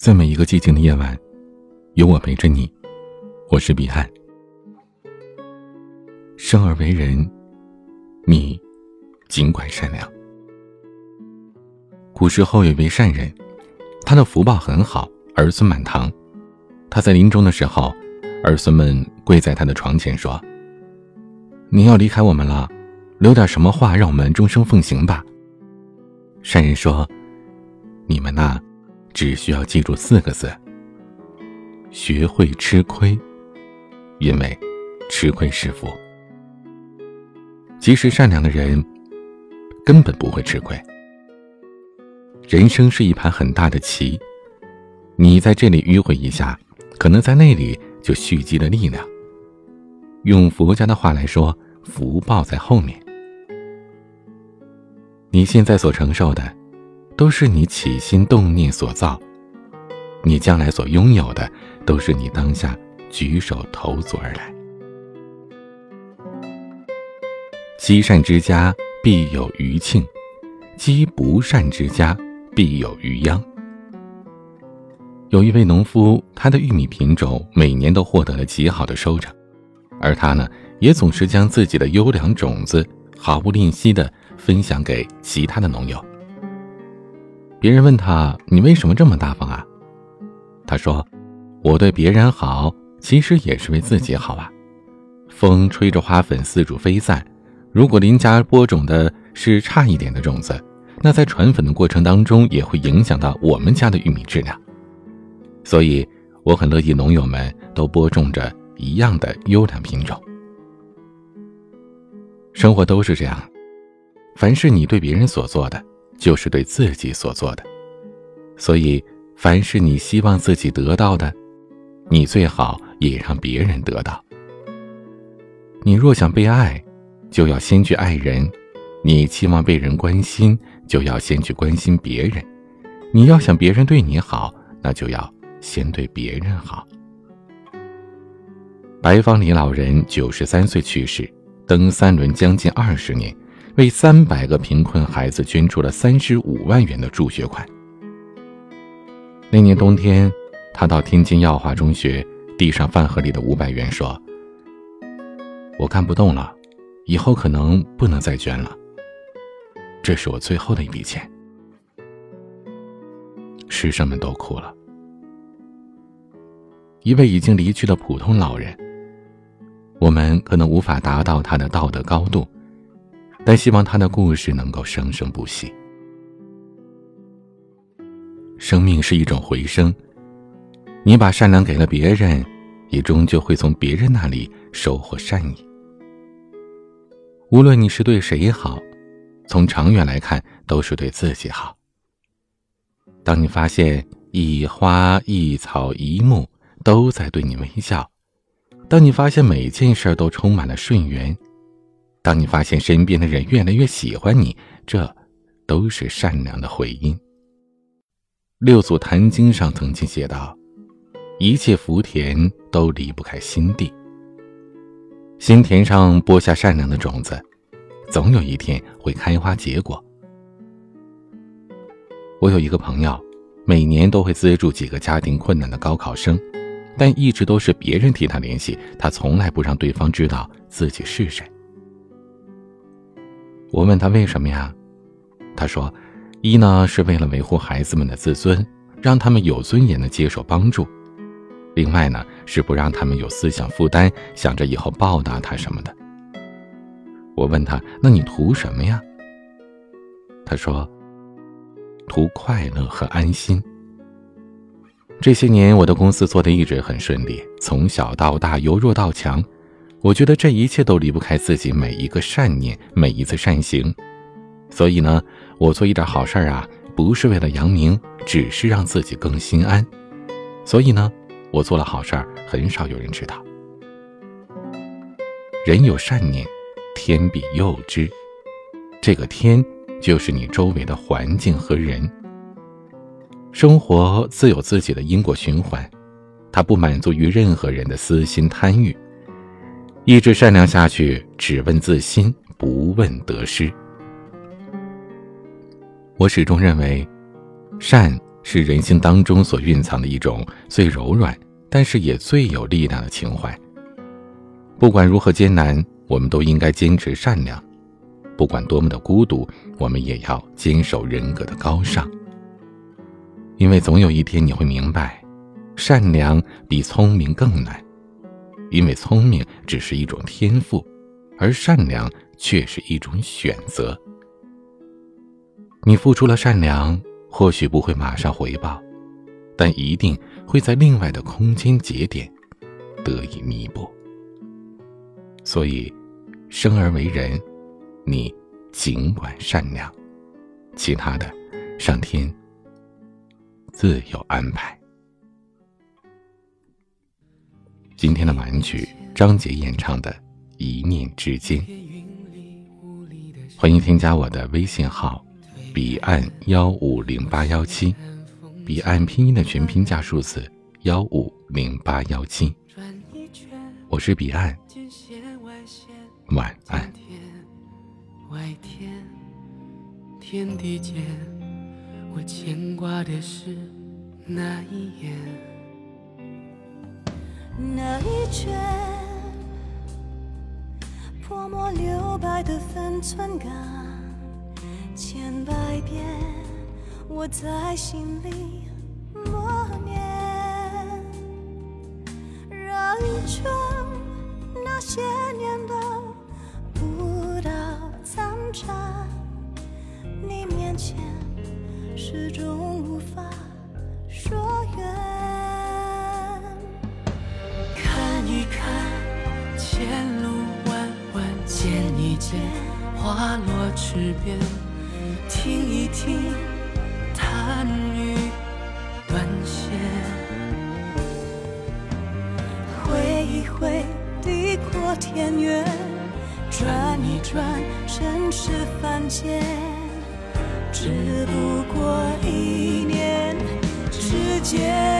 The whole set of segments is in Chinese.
在每一个寂静的夜晚，有我陪着你。我是彼岸。生而为人，你尽管善良。古时候有位善人，他的福报很好，儿孙满堂。他在临终的时候，儿孙们跪在他的床前说：“您要离开我们了，留点什么话让我们终生奉行吧。”善人说：“你们呐。”只需要记住四个字：学会吃亏，因为吃亏是福。其实善良的人根本不会吃亏。人生是一盘很大的棋，你在这里迂回一下，可能在那里就蓄积了力量。用佛家的话来说，福报在后面。你现在所承受的。都是你起心动念所造，你将来所拥有的，都是你当下举手投足而来。积善之家必有余庆，积不善之家必有余殃。有一位农夫，他的玉米品种每年都获得了极好的收成，而他呢，也总是将自己的优良种子毫不吝惜的分享给其他的农友。别人问他：“你为什么这么大方啊？”他说：“我对别人好，其实也是为自己好啊。风吹着花粉四处飞散，如果邻家播种的是差一点的种子，那在传粉的过程当中也会影响到我们家的玉米质量。所以，我很乐意农友们都播种着一样的优良品种。生活都是这样，凡是你对别人所做的。”就是对自己所做的，所以凡是你希望自己得到的，你最好也让别人得到。你若想被爱，就要先去爱人；你期望被人关心，就要先去关心别人。你要想别人对你好，那就要先对别人好。白方礼老人九十三岁去世，蹬三轮将近二十年。为三百个贫困孩子捐出了三十五万元的助学款。那年冬天，他到天津耀华中学，递上饭盒里的五百元，说：“我干不动了，以后可能不能再捐了。这是我最后的一笔钱。”师生们都哭了。一位已经离去的普通老人，我们可能无法达到他的道德高度。但希望他的故事能够生生不息。生命是一种回声，你把善良给了别人，也终究会从别人那里收获善意。无论你是对谁好，从长远来看都是对自己好。当你发现一花一草一木都在对你微笑，当你发现每件事都充满了顺缘。当你发现身边的人越来越喜欢你，这都是善良的回音。六祖坛经上曾经写道：“一切福田都离不开心地。心田上播下善良的种子，总有一天会开花结果。”我有一个朋友，每年都会资助几个家庭困难的高考生，但一直都是别人替他联系，他从来不让对方知道自己是谁。我问他为什么呀？他说：“一呢是为了维护孩子们的自尊，让他们有尊严的接受帮助；另外呢是不让他们有思想负担，想着以后报答他什么的。”我问他：“那你图什么呀？”他说：“图快乐和安心。这些年我的公司做的一直很顺利，从小到大由弱到强。”我觉得这一切都离不开自己每一个善念，每一次善行。所以呢，我做一点好事儿啊，不是为了扬名，只是让自己更心安。所以呢，我做了好事儿，很少有人知道。人有善念，天必佑之。这个天，就是你周围的环境和人。生活自有自己的因果循环，它不满足于任何人的私心贪欲。一直善良下去，只问自心，不问得失。我始终认为，善是人性当中所蕴藏的一种最柔软，但是也最有力量的情怀。不管如何艰难，我们都应该坚持善良；不管多么的孤独，我们也要坚守人格的高尚。因为总有一天你会明白，善良比聪明更难，因为聪明只是一种天赋，而善良却是一种选择。你付出了善良。或许不会马上回报，但一定会在另外的空间节点得以弥补。所以，生而为人，你尽管善良，其他的，上天自有安排。今天的晚曲，张杰演唱的《一念之间》，欢迎添加我的微信号。彼岸幺五零八幺七，彼岸拼音的全拼加数字幺五零八幺七。我是彼岸，晚安。天地间，我牵挂的是那一眼，那一圈泼墨留白的分寸感。千百遍，我在心里默念，绕一圈，那些年的不到残渣，你面前始终无法说远。见一见，花落池边。听一听，弹语断弦；挥一挥，地阔天远；转一转，尘世凡间。只不过一念之间。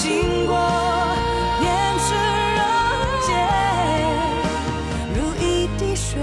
经过年深人静如一滴水。